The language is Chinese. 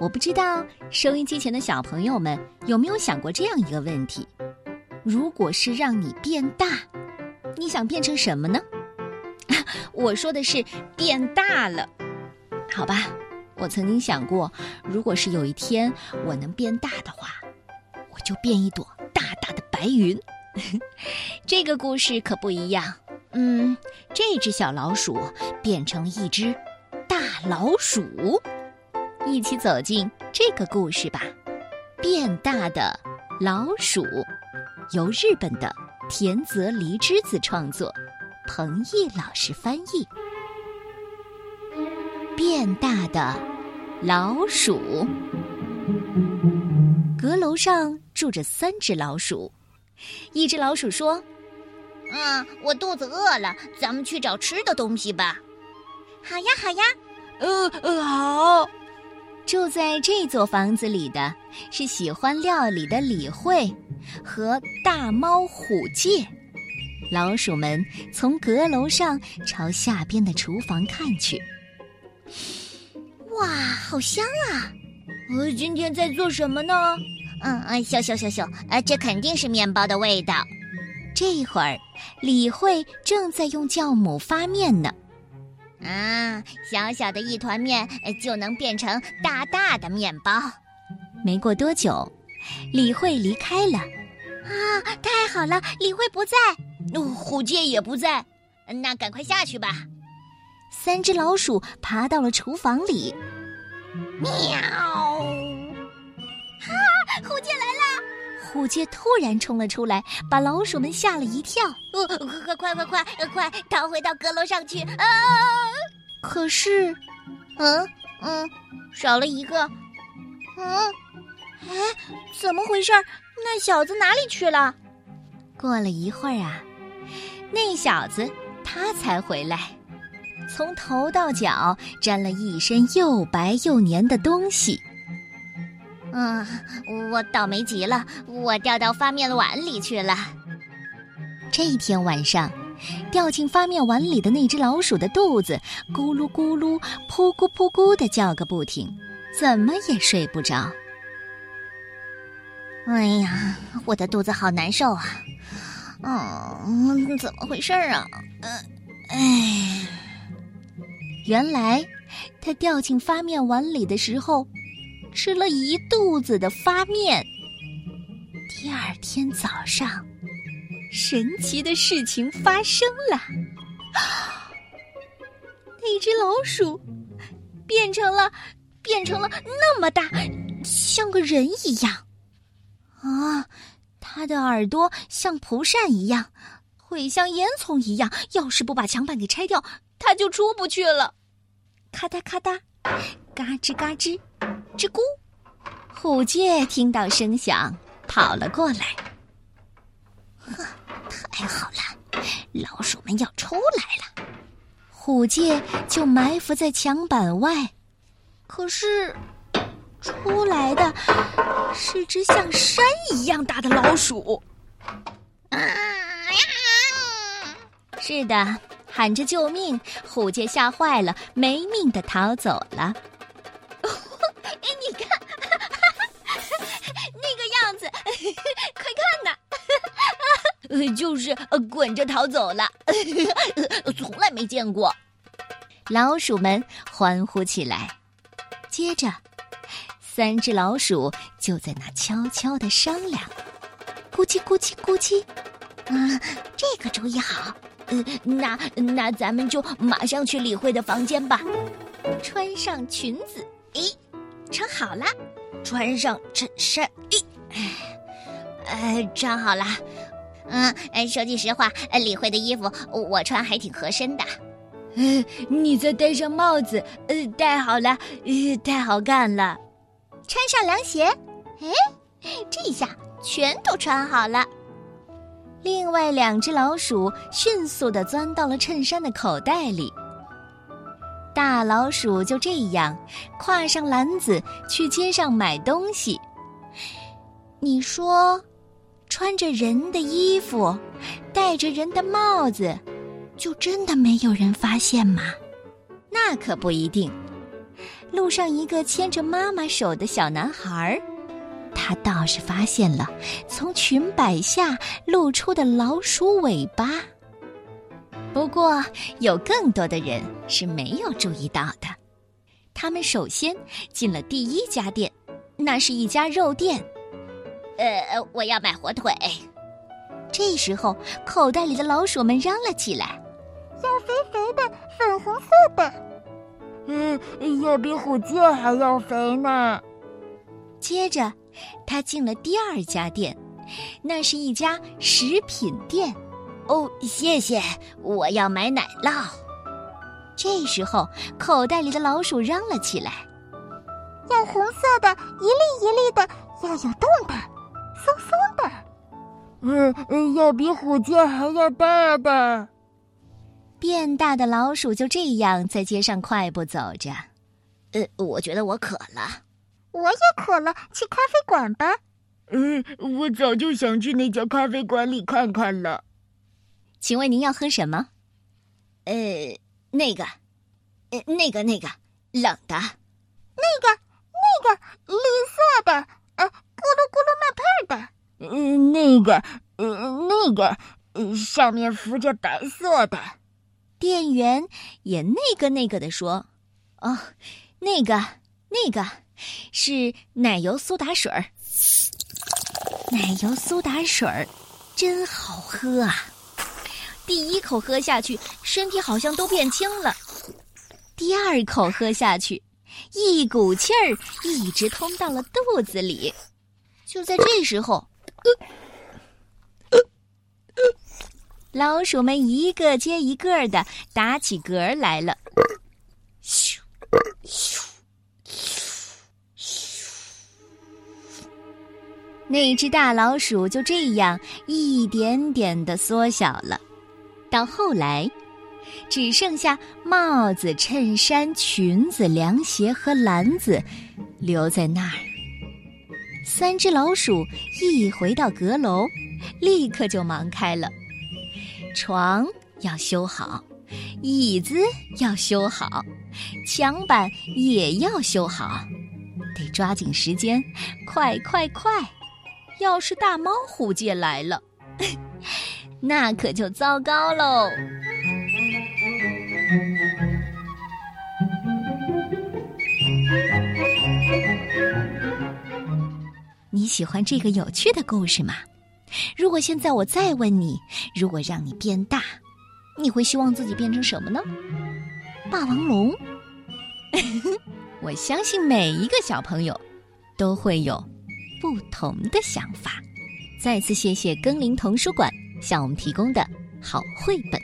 我不知道收音机前的小朋友们有没有想过这样一个问题：如果是让你变大，你想变成什么呢？我说的是变大了，好吧？我曾经想过，如果是有一天我能变大的话，我就变一朵大大的白云。这个故事可不一样。嗯，这只小老鼠变成一只大老鼠。一起走进这个故事吧，《变大的老鼠》，由日本的田泽梨之子创作，彭毅老师翻译。变大的老鼠，阁楼上住着三只老鼠。一只老鼠说：“嗯，我肚子饿了，咱们去找吃的东西吧。”“好呀，好呀。”“呃呃，好。”住在这座房子里的是喜欢料理的李慧和大猫虎介。老鼠们从阁楼上朝下边的厨房看去。哇，好香啊！呃，今天在做什么呢？嗯嗯，咻咻咻咻，呃，这肯定是面包的味道。这会儿，李慧正在用酵母发面呢。啊，小小的一团面就能变成大大的面包。没过多久，李慧离开了。啊，太好了！李慧不在，虎介也不在，那赶快下去吧。三只老鼠爬到了厨房里。喵！虎介突然冲了出来，把老鼠们吓了一跳。呃，快快快快快逃回到阁楼上去！啊！可是，嗯嗯，少了一个。嗯，哎，怎么回事？那小子哪里去了？过了一会儿啊，那小子他才回来，从头到脚沾了一身又白又黏的东西。嗯，我倒霉极了，我掉到发面碗里去了。这一天晚上，掉进发面碗里的那只老鼠的肚子咕噜咕噜、噗咕噗咕的叫个不停，怎么也睡不着。哎呀，我的肚子好难受啊！嗯，怎么回事啊？嗯，哎，原来他掉进发面碗里的时候。吃了一肚子的发面。第二天早上，神奇的事情发生了，那只老鼠变成了变成了那么大，像个人一样。啊，它的耳朵像蒲扇一样，腿像烟囱一样。要是不把墙板给拆掉，它就出不去了。咔嗒咔嗒，嘎吱嘎吱。吱咕，虎介听到声响，跑了过来。呵，太好了，老鼠们要出来了。虎介就埋伏在墙板外，可是出来的是只像山一样大的老鼠。啊呀！是的，喊着救命，虎介吓坏了，没命的逃走了。呃就是呃滚着逃走了，从来没见过。老鼠们欢呼起来。接着，三只老鼠就在那悄悄的商量：咕叽咕叽咕叽，啊，这个主意好。呃，那那咱们就马上去李慧的房间吧。穿上裙子，咦，穿好了。穿上衬衫，咦，哎，穿好了。嗯，说句实话，李慧的衣服我穿还挺合身的。嗯，你再戴上帽子，呃，戴好了，呃，太好看了。穿上凉鞋，哎，这下全都穿好了。另外两只老鼠迅速的钻到了衬衫的口袋里。大老鼠就这样挎上篮子去街上买东西。你说？穿着人的衣服，戴着人的帽子，就真的没有人发现吗？那可不一定。路上一个牵着妈妈手的小男孩，他倒是发现了从裙摆下露出的老鼠尾巴。不过，有更多的人是没有注意到的。他们首先进了第一家店，那是一家肉店。呃，我要买火腿。这时候，口袋里的老鼠们嚷了起来：“要肥肥的，粉红色的。”嗯，要比虎剑还要肥呢。接着，他进了第二家店，那是一家食品店。哦，谢谢，我要买奶酪。这时候，口袋里的老鼠嚷了起来：“要红色的，一粒一粒的，要有洞的，松松的。”嗯，要比虎剑还要大的。变大的老鼠就这样在街上快步走着。呃，我觉得我渴了，我也渴了，去咖啡馆吧。嗯，我早就想去那家咖啡馆里看看了。请问您要喝什么？呃，那个，呃，那个，那个冷的，那个，那个绿色的，嗯，那个，呃，那个，呃，上面浮着白色的。店员也那个那个的说：“哦，那个那个是奶油苏打水儿，奶油苏打水儿真好喝啊！第一口喝下去，身体好像都变轻了；第二口喝下去，一股气儿一直通到了肚子里。就在这时候。”老鼠们一个接一个的打起嗝来了，咻咻咻！那只大老鼠就这样一点点的缩小了，到后来，只剩下帽子、衬衫、裙子、凉鞋和篮子留在那儿。三只老鼠一回到阁楼，立刻就忙开了。床要修好，椅子要修好，墙板也要修好，得抓紧时间，快快快！要是大猫虎借来了，那可就糟糕喽。你喜欢这个有趣的故事吗？如果现在我再问你，如果让你变大，你会希望自己变成什么呢？霸王龙？我相信每一个小朋友都会有不同的想法。再次谢谢耕林童书馆向我们提供的好绘本。